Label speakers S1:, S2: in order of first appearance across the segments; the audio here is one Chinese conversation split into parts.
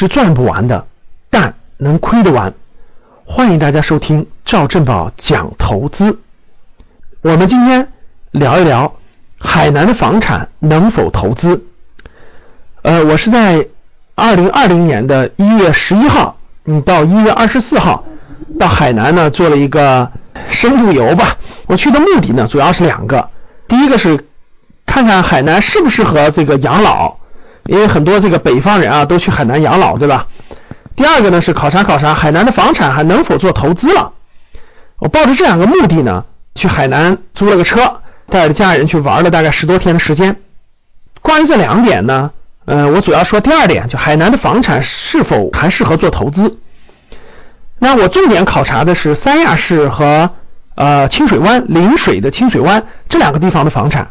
S1: 是赚不完的，但能亏得完。欢迎大家收听赵正宝讲投资。我们今天聊一聊海南的房产能否投资。呃，我是在二零二零年的一月十一号，嗯，到一月二十四号到海南呢做了一个深度游吧。我去的目的呢主要是两个，第一个是看看海南适不适合这个养老，因为很多这个北方人啊都去海南养老，对吧？第二个呢是考察考察海南的房产还能否做投资了。我抱着这两个目的呢，去海南租了个车，带着家人去玩了大概十多天的时间。关于这两点呢，呃，我主要说第二点，就海南的房产是否还适合做投资。那我重点考察的是三亚市和呃清水湾临水的清水湾这两个地方的房产。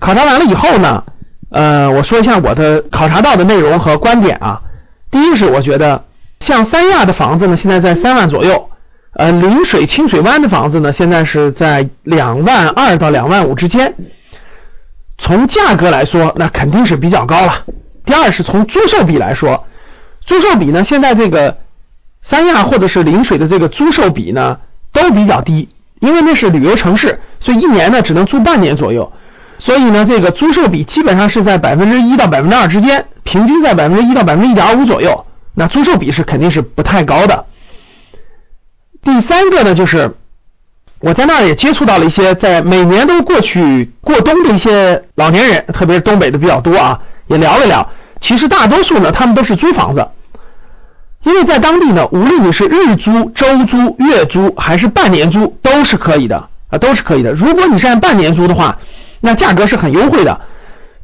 S1: 考察完了以后呢，呃，我说一下我的考察到的内容和观点啊。第一是我觉得像三亚的房子呢，现在在三万左右，呃，临水清水湾的房子呢，现在是在两万二到两万五之间。从价格来说，那肯定是比较高了。第二是从租售比来说，租售比呢，现在这个三亚或者是临水的这个租售比呢都比较低，因为那是旅游城市，所以一年呢只能租半年左右，所以呢这个租售比基本上是在百分之一到百分之二之间，平均在百分之一到百分之一点五左右，那租售比是肯定是不太高的。第三个呢就是我在那儿也接触到了一些在每年都过去过冬的一些老年人，特别是东北的比较多啊，也聊了聊。其实大多数呢他们都是租房子。因为在当地呢，无论你是日租、周租、月租还是半年租，都是可以的啊，都是可以的。如果你是按半年租的话，那价格是很优惠的。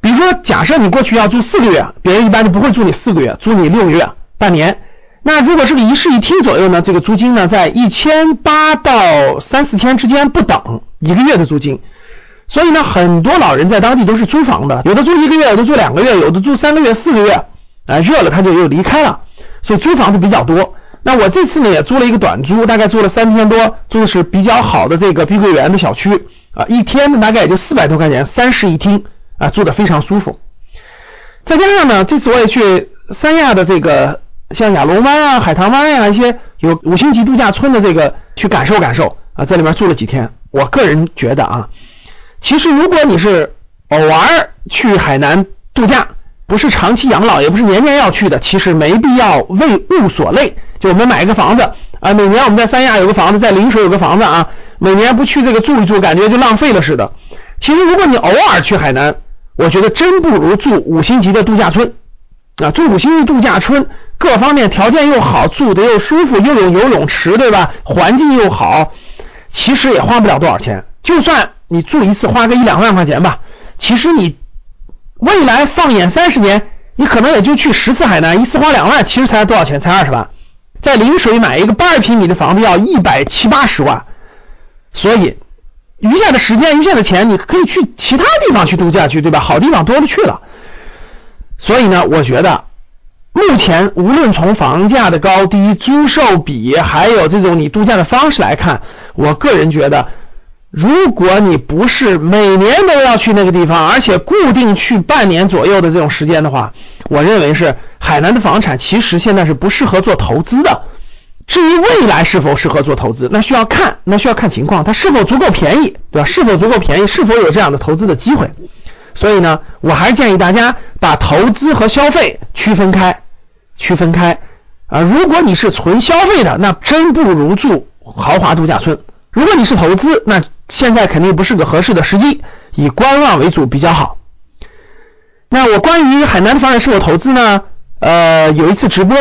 S1: 比如说，假设你过去要租四个月，别人一般就不会租你四个月，租你六个月、半年。那如果是个一室一厅左右呢，这个租金呢在一千八到三四千之间不等，一个月的租金。所以呢，很多老人在当地都是租房的，有的租一个月，有的租两个月，有的租三个月、四个月，啊，热了他就又离开了。所以租房子比较多，那我这次呢也租了一个短租，大概租了三天多，租的是比较好的这个碧桂园的小区啊，一天呢大概也就四百多块钱，三室一厅啊，住的非常舒服。再加上呢，这次我也去三亚的这个像亚龙湾啊、海棠湾呀一些有五星级度假村的这个去感受感受啊，在里面住了几天。我个人觉得啊，其实如果你是偶尔去海南度假。不是长期养老，也不是年年要去的，其实没必要为物所累。就我们买一个房子啊，每年我们在三亚有个房子，在临水有个房子啊，每年不去这个住一住，感觉就浪费了似的。其实如果你偶尔去海南，我觉得真不如住五星级的度假村啊，住五星级度假村，各方面条件又好，住的又舒服，又有游泳池，对吧？环境又好，其实也花不了多少钱。就算你住一次花个一两万块钱吧，其实你。未来放眼三十年，你可能也就去十次海南，一次花两万，其实才多少钱？才二十万。在临水买一个八十平米的房子要一百七八十万，所以余下的时间、余下的钱，你可以去其他地方去度假去，对吧？好地方多了去了。所以呢，我觉得目前无论从房价的高低、租售比，还有这种你度假的方式来看，我个人觉得。如果你不是每年都要去那个地方，而且固定去半年左右的这种时间的话，我认为是海南的房产其实现在是不适合做投资的。至于未来是否适合做投资，那需要看，那需要看情况，它是否足够便宜，对吧？是否足够便宜，是否有这样的投资的机会？所以呢，我还是建议大家把投资和消费区分开，区分开啊。如果你是纯消费的，那真不如住豪华度假村；如果你是投资，那现在肯定不是个合适的时机，以观望为主比较好。那我关于海南的房产是否投资呢？呃，有一次直播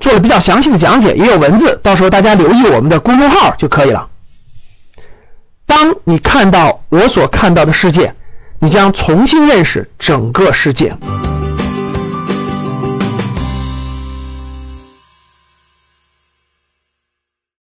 S1: 做了比较详细的讲解，也有文字，到时候大家留意我们的公众号就可以了。当你看到我所看到的世界，你将重新认识整个世界。